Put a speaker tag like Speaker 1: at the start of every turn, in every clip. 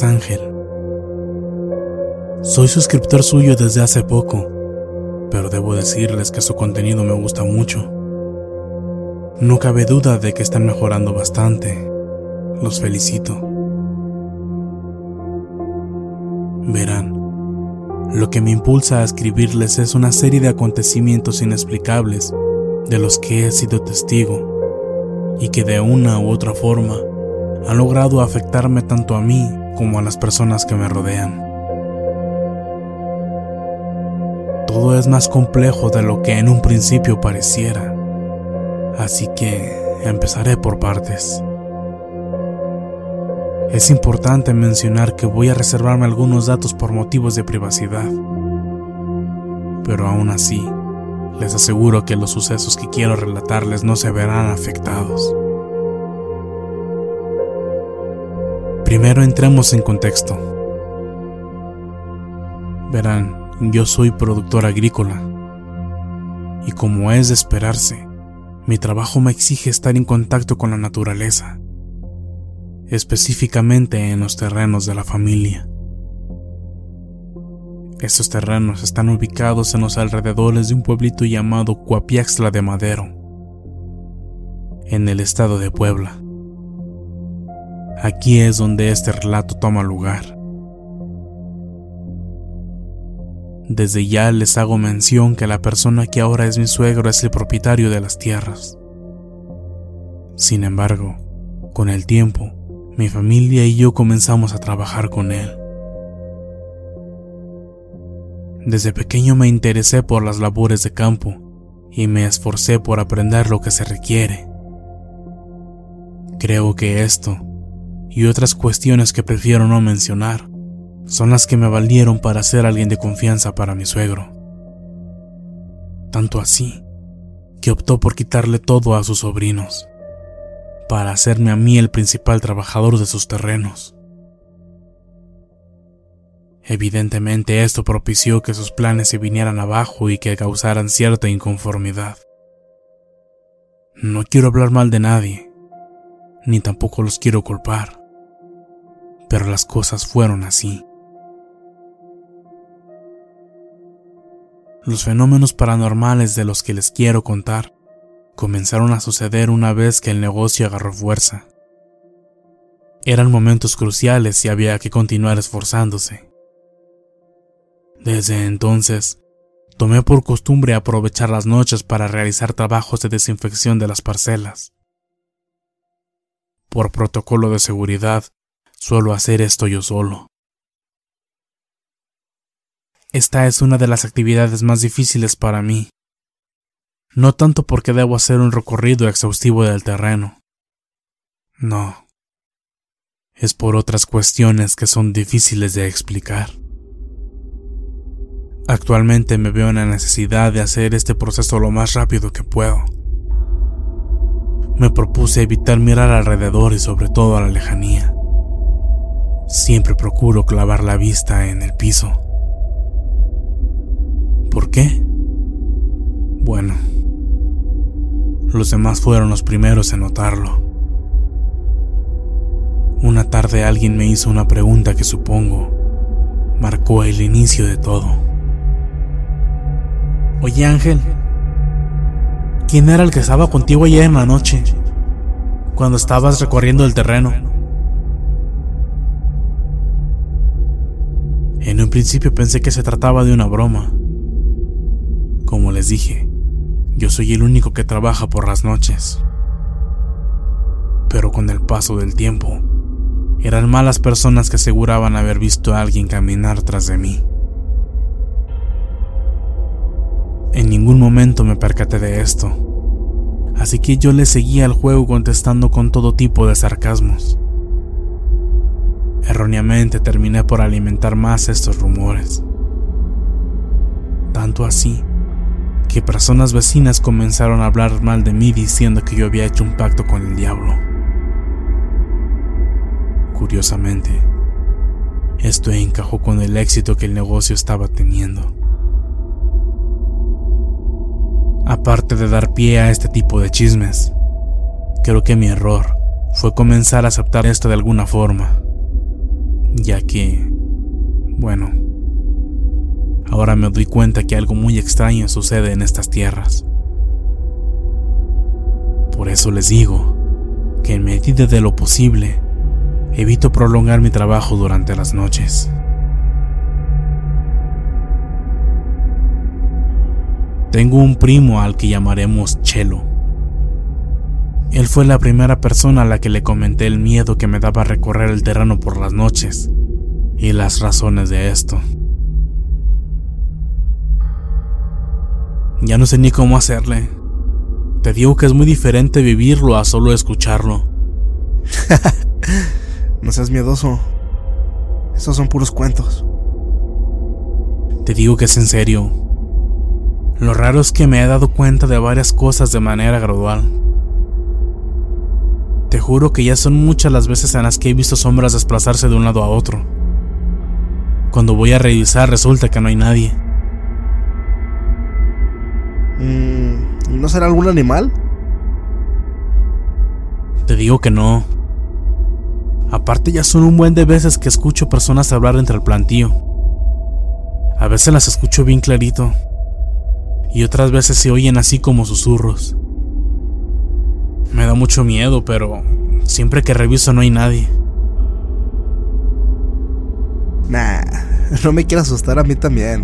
Speaker 1: Ángel. Soy suscriptor suyo desde hace poco, pero debo decirles que su contenido me gusta mucho. No cabe duda de que están mejorando bastante. Los felicito. Verán, lo que me impulsa a escribirles es una serie de acontecimientos inexplicables de los que he sido testigo y que de una u otra forma han logrado afectarme tanto a mí como a las personas que me rodean. Todo es más complejo de lo que en un principio pareciera, así que empezaré por partes. Es importante mencionar que voy a reservarme algunos datos por motivos de privacidad, pero aún así, les aseguro que los sucesos que quiero relatarles no se verán afectados. Primero entremos en contexto. Verán, yo soy productor agrícola y como es de esperarse, mi trabajo me exige estar en contacto con la naturaleza, específicamente en los terrenos de la familia. Estos terrenos están ubicados en los alrededores de un pueblito llamado Cuapiaxtla de Madero, en el estado de Puebla. Aquí es donde este relato toma lugar. Desde ya les hago mención que la persona que ahora es mi suegro es el propietario de las tierras. Sin embargo, con el tiempo, mi familia y yo comenzamos a trabajar con él. Desde pequeño me interesé por las labores de campo y me esforcé por aprender lo que se requiere. Creo que esto y otras cuestiones que prefiero no mencionar son las que me valieron para ser alguien de confianza para mi suegro. Tanto así que optó por quitarle todo a sus sobrinos, para hacerme a mí el principal trabajador de sus terrenos. Evidentemente esto propició que sus planes se vinieran abajo y que causaran cierta inconformidad. No quiero hablar mal de nadie, ni tampoco los quiero culpar pero las cosas fueron así. Los fenómenos paranormales de los que les quiero contar comenzaron a suceder una vez que el negocio agarró fuerza. Eran momentos cruciales y había que continuar esforzándose. Desde entonces, tomé por costumbre aprovechar las noches para realizar trabajos de desinfección de las parcelas. Por protocolo de seguridad, suelo hacer esto yo solo. Esta es una de las actividades más difíciles para mí, no tanto porque debo hacer un recorrido exhaustivo del terreno. No. Es por otras cuestiones que son difíciles de explicar. Actualmente me veo en la necesidad de hacer este proceso lo más rápido que puedo. Me propuse evitar mirar alrededor y sobre todo a la lejanía. Siempre procuro clavar la vista en el piso. ¿Por qué? Bueno, los demás fueron los primeros en notarlo. Una tarde alguien me hizo una pregunta que supongo marcó el inicio de todo. Oye Ángel, ¿quién era el que estaba contigo ayer en la noche, cuando estabas recorriendo el terreno? En un principio pensé que se trataba de una broma. Como les dije, yo soy el único que trabaja por las noches. Pero con el paso del tiempo, eran malas personas que aseguraban haber visto a alguien caminar tras de mí. En ningún momento me percaté de esto, así que yo le seguía al juego contestando con todo tipo de sarcasmos. Erróneamente terminé por alimentar más estos rumores. Tanto así que personas vecinas comenzaron a hablar mal de mí diciendo que yo había hecho un pacto con el diablo. Curiosamente, esto encajó con el éxito que el negocio estaba teniendo. Aparte de dar pie a este tipo de chismes, creo que mi error fue comenzar a aceptar esto de alguna forma, ya que, bueno, Ahora me doy cuenta que algo muy extraño sucede en estas tierras. Por eso les digo que en medida de lo posible, evito prolongar mi trabajo durante las noches. Tengo un primo al que llamaremos Chelo. Él fue la primera persona a la que le comenté el miedo que me daba recorrer el terreno por las noches y las razones de esto. Ya no sé ni cómo hacerle. Te digo que es muy diferente vivirlo a solo escucharlo.
Speaker 2: no seas miedoso. Esos son puros cuentos.
Speaker 1: Te digo que es en serio. Lo raro es que me he dado cuenta de varias cosas de manera gradual. Te juro que ya son muchas las veces en las que he visto sombras desplazarse de un lado a otro. Cuando voy a revisar resulta que no hay nadie.
Speaker 2: Mm, ¿No será algún animal?
Speaker 1: Te digo que no. Aparte ya son un buen de veces que escucho personas hablar entre el plantío. A veces las escucho bien clarito. Y otras veces se oyen así como susurros. Me da mucho miedo, pero siempre que reviso no hay nadie.
Speaker 2: Nah, no me quiero asustar a mí también.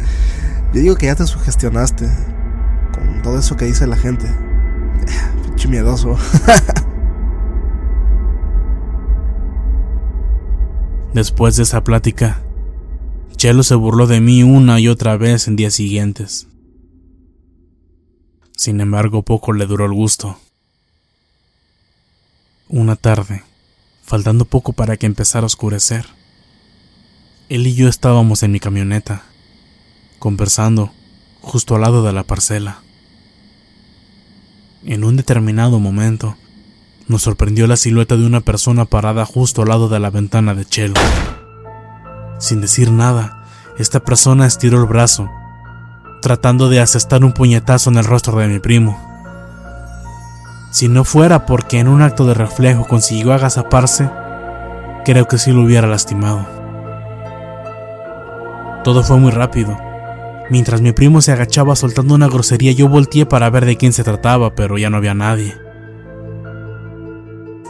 Speaker 2: Yo digo que ya te sugestionaste con todo eso que dice la gente. Pinche miedoso.
Speaker 1: Después de esa plática, Chelo se burló de mí una y otra vez en días siguientes. Sin embargo, poco le duró el gusto. Una tarde, faltando poco para que empezara a oscurecer, él y yo estábamos en mi camioneta conversando justo al lado de la parcela. En un determinado momento, nos sorprendió la silueta de una persona parada justo al lado de la ventana de Chelo. Sin decir nada, esta persona estiró el brazo, tratando de asestar un puñetazo en el rostro de mi primo. Si no fuera porque en un acto de reflejo consiguió agazaparse, creo que sí lo hubiera lastimado. Todo fue muy rápido Mientras mi primo se agachaba soltando una grosería, yo volteé para ver de quién se trataba, pero ya no había nadie.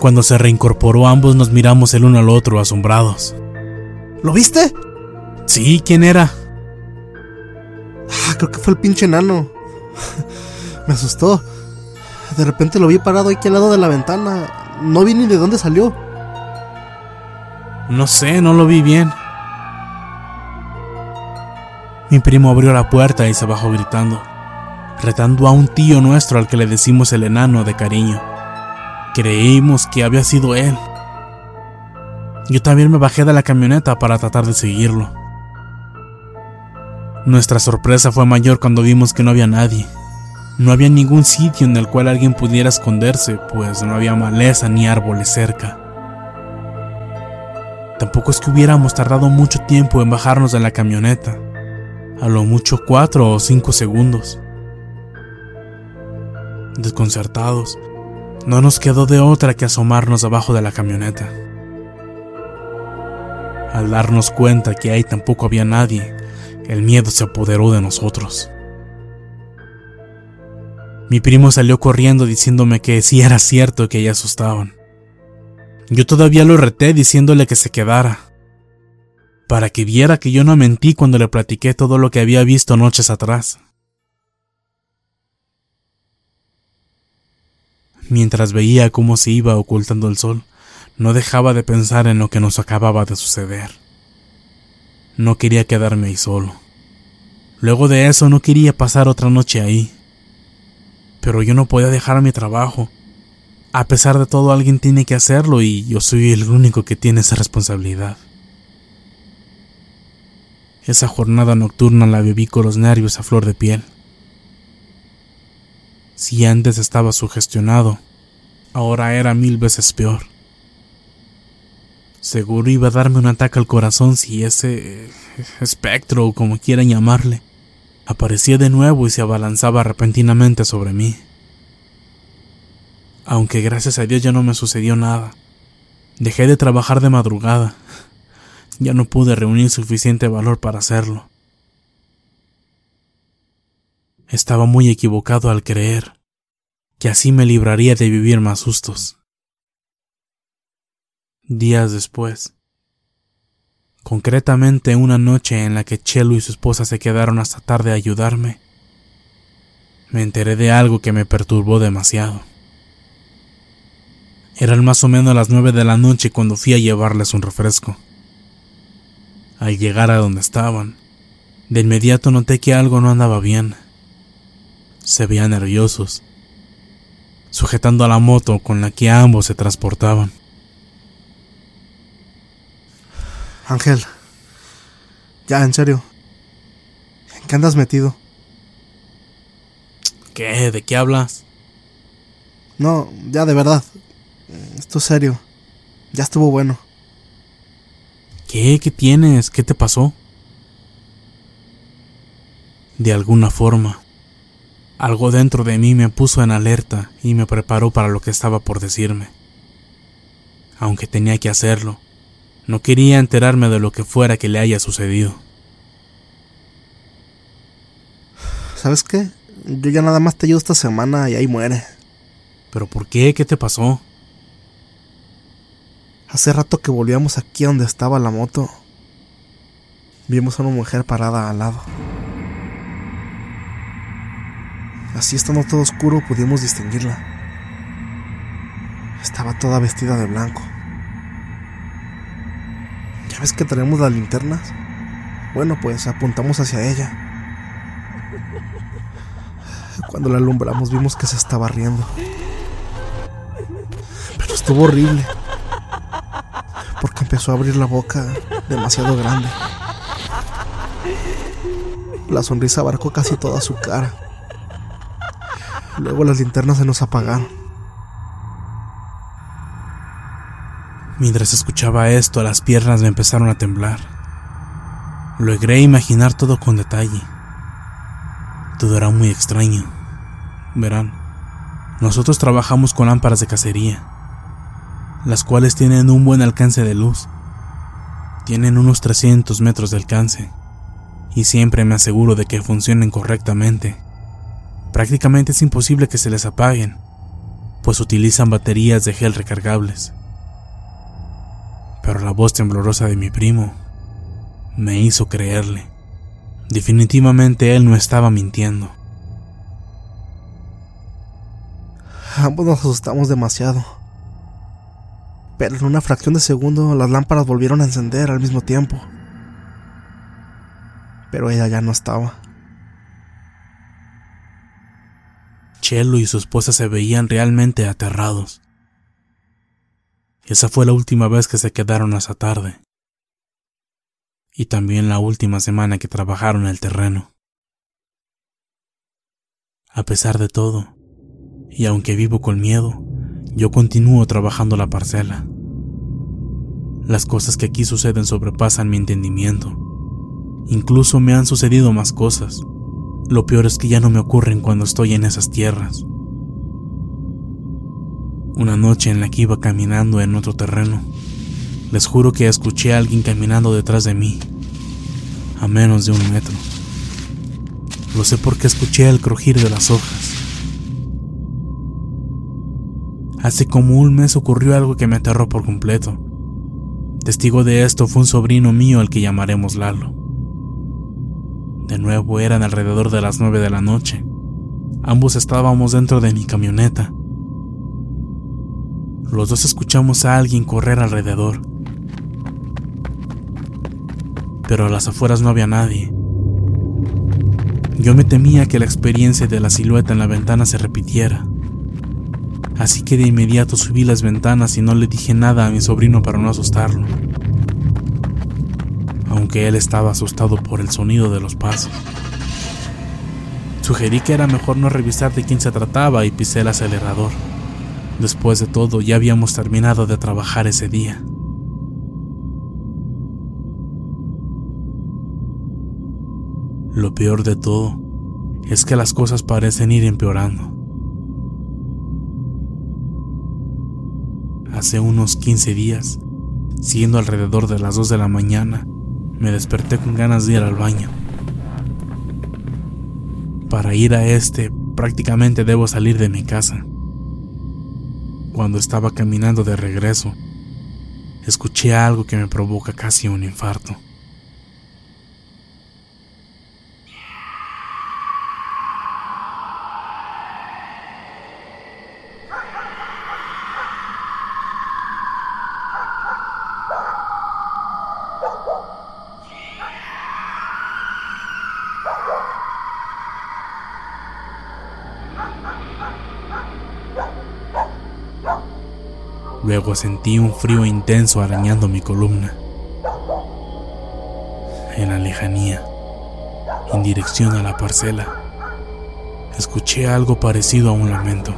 Speaker 1: Cuando se reincorporó, ambos nos miramos el uno al otro, asombrados.
Speaker 2: ¿Lo viste?
Speaker 1: Sí, ¿quién era?
Speaker 2: Ah, creo que fue el pinche enano. Me asustó. De repente lo vi parado aquí al lado de la ventana. No vi ni de dónde salió.
Speaker 1: No sé, no lo vi bien. Mi primo abrió la puerta y se bajó gritando, retando a un tío nuestro al que le decimos el enano de cariño. Creímos que había sido él. Yo también me bajé de la camioneta para tratar de seguirlo. Nuestra sorpresa fue mayor cuando vimos que no había nadie. No había ningún sitio en el cual alguien pudiera esconderse, pues no había maleza ni árboles cerca. Tampoco es que hubiéramos tardado mucho tiempo en bajarnos de la camioneta a lo mucho cuatro o cinco segundos. Desconcertados, no nos quedó de otra que asomarnos abajo de la camioneta. Al darnos cuenta que ahí tampoco había nadie, el miedo se apoderó de nosotros. Mi primo salió corriendo diciéndome que sí era cierto que ya asustaban. Yo todavía lo reté diciéndole que se quedara, para que viera que yo no mentí cuando le platiqué todo lo que había visto noches atrás. Mientras veía cómo se iba ocultando el sol, no dejaba de pensar en lo que nos acababa de suceder. No quería quedarme ahí solo. Luego de eso no quería pasar otra noche ahí. Pero yo no podía dejar mi trabajo. A pesar de todo alguien tiene que hacerlo y yo soy el único que tiene esa responsabilidad. Esa jornada nocturna la viví con los nervios a flor de piel. Si antes estaba sugestionado, ahora era mil veces peor. Seguro iba a darme un ataque al corazón si ese espectro o como quieran llamarle aparecía de nuevo y se abalanzaba repentinamente sobre mí. Aunque gracias a Dios ya no me sucedió nada. Dejé de trabajar de madrugada ya no pude reunir suficiente valor para hacerlo. Estaba muy equivocado al creer que así me libraría de vivir más sustos. Días después, concretamente una noche en la que Chelo y su esposa se quedaron hasta tarde a ayudarme, me enteré de algo que me perturbó demasiado. Eran más o menos las nueve de la noche cuando fui a llevarles un refresco. Al llegar a donde estaban, de inmediato noté que algo no andaba bien. Se veían nerviosos, sujetando a la moto con la que ambos se transportaban.
Speaker 2: Ángel, ya, en serio. ¿En qué andas metido?
Speaker 1: ¿Qué? ¿De qué hablas?
Speaker 2: No, ya de verdad. Esto es serio. Ya estuvo bueno.
Speaker 1: ¿Qué? ¿Qué tienes? ¿Qué te pasó? De alguna forma, algo dentro de mí me puso en alerta y me preparó para lo que estaba por decirme. Aunque tenía que hacerlo, no quería enterarme de lo que fuera que le haya sucedido.
Speaker 2: ¿Sabes qué? Yo ya nada más te ayudo esta semana y ahí muere.
Speaker 1: ¿Pero por qué? ¿Qué te pasó?
Speaker 2: Hace rato que volvíamos aquí a donde estaba la moto. Vimos a una mujer parada al lado. Así estando todo oscuro pudimos distinguirla. Estaba toda vestida de blanco. ¿Ya ves que tenemos las linternas? Bueno, pues apuntamos hacia ella. Cuando la alumbramos vimos que se estaba riendo. Pero estuvo horrible porque empezó a abrir la boca demasiado grande. La sonrisa abarcó casi toda su cara. Luego las linternas se nos apagaron.
Speaker 1: Mientras escuchaba esto, las piernas me empezaron a temblar. Logré imaginar todo con detalle. Todo era muy extraño. Verán, nosotros trabajamos con lámparas de cacería las cuales tienen un buen alcance de luz. Tienen unos 300 metros de alcance y siempre me aseguro de que funcionen correctamente. Prácticamente es imposible que se les apaguen, pues utilizan baterías de gel recargables. Pero la voz temblorosa de mi primo me hizo creerle. Definitivamente él no estaba mintiendo.
Speaker 2: Ambos nos asustamos demasiado. Pero en una fracción de segundo las lámparas volvieron a encender al mismo tiempo. Pero ella ya no estaba.
Speaker 1: Chelo y su esposa se veían realmente aterrados. Esa fue la última vez que se quedaron esa tarde. Y también la última semana que trabajaron el terreno. A pesar de todo, y aunque vivo con miedo, yo continúo trabajando la parcela. Las cosas que aquí suceden sobrepasan mi entendimiento. Incluso me han sucedido más cosas. Lo peor es que ya no me ocurren cuando estoy en esas tierras. Una noche en la que iba caminando en otro terreno, les juro que escuché a alguien caminando detrás de mí, a menos de un metro. Lo sé porque escuché el crujir de las hojas. Hace como un mes ocurrió algo que me aterró por completo. Testigo de esto fue un sobrino mío al que llamaremos Lalo. De nuevo eran alrededor de las nueve de la noche. Ambos estábamos dentro de mi camioneta. Los dos escuchamos a alguien correr alrededor. Pero a las afueras no había nadie. Yo me temía que la experiencia de la silueta en la ventana se repitiera. Así que de inmediato subí las ventanas y no le dije nada a mi sobrino para no asustarlo aunque él estaba asustado por el sonido de los pasos. Sugerí que era mejor no revisar de quién se trataba y pisé el acelerador. Después de todo, ya habíamos terminado de trabajar ese día. Lo peor de todo es que las cosas parecen ir empeorando. Hace unos 15 días, siendo alrededor de las 2 de la mañana, me desperté con ganas de ir al baño. Para ir a este prácticamente debo salir de mi casa. Cuando estaba caminando de regreso, escuché algo que me provoca casi un infarto. Luego sentí un frío intenso arañando mi columna. En la lejanía, en dirección a la parcela, escuché algo parecido a un lamento.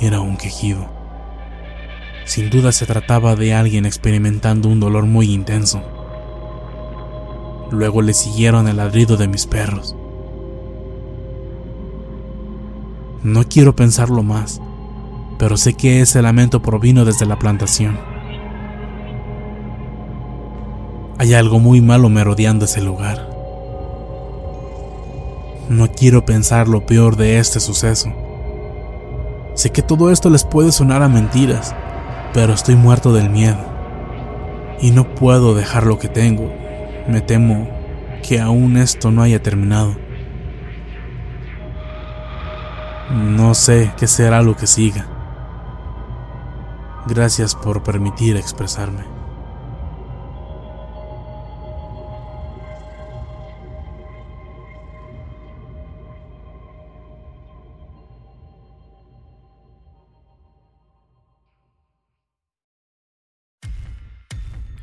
Speaker 1: Era un quejido. Sin duda se trataba de alguien experimentando un dolor muy intenso. Luego le siguieron el ladrido de mis perros. No quiero pensarlo más, pero sé que ese lamento provino desde la plantación. Hay algo muy malo merodeando ese lugar. No quiero pensar lo peor de este suceso. Sé que todo esto les puede sonar a mentiras, pero estoy muerto del miedo. Y no puedo dejar lo que tengo. Me temo que aún esto no haya terminado. No sé qué será lo que siga. Gracias por permitir expresarme.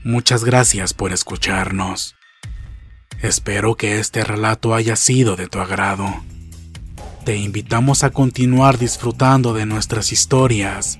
Speaker 1: Muchas gracias por escucharnos. Espero que este relato haya sido de tu agrado. Te invitamos a continuar disfrutando de nuestras historias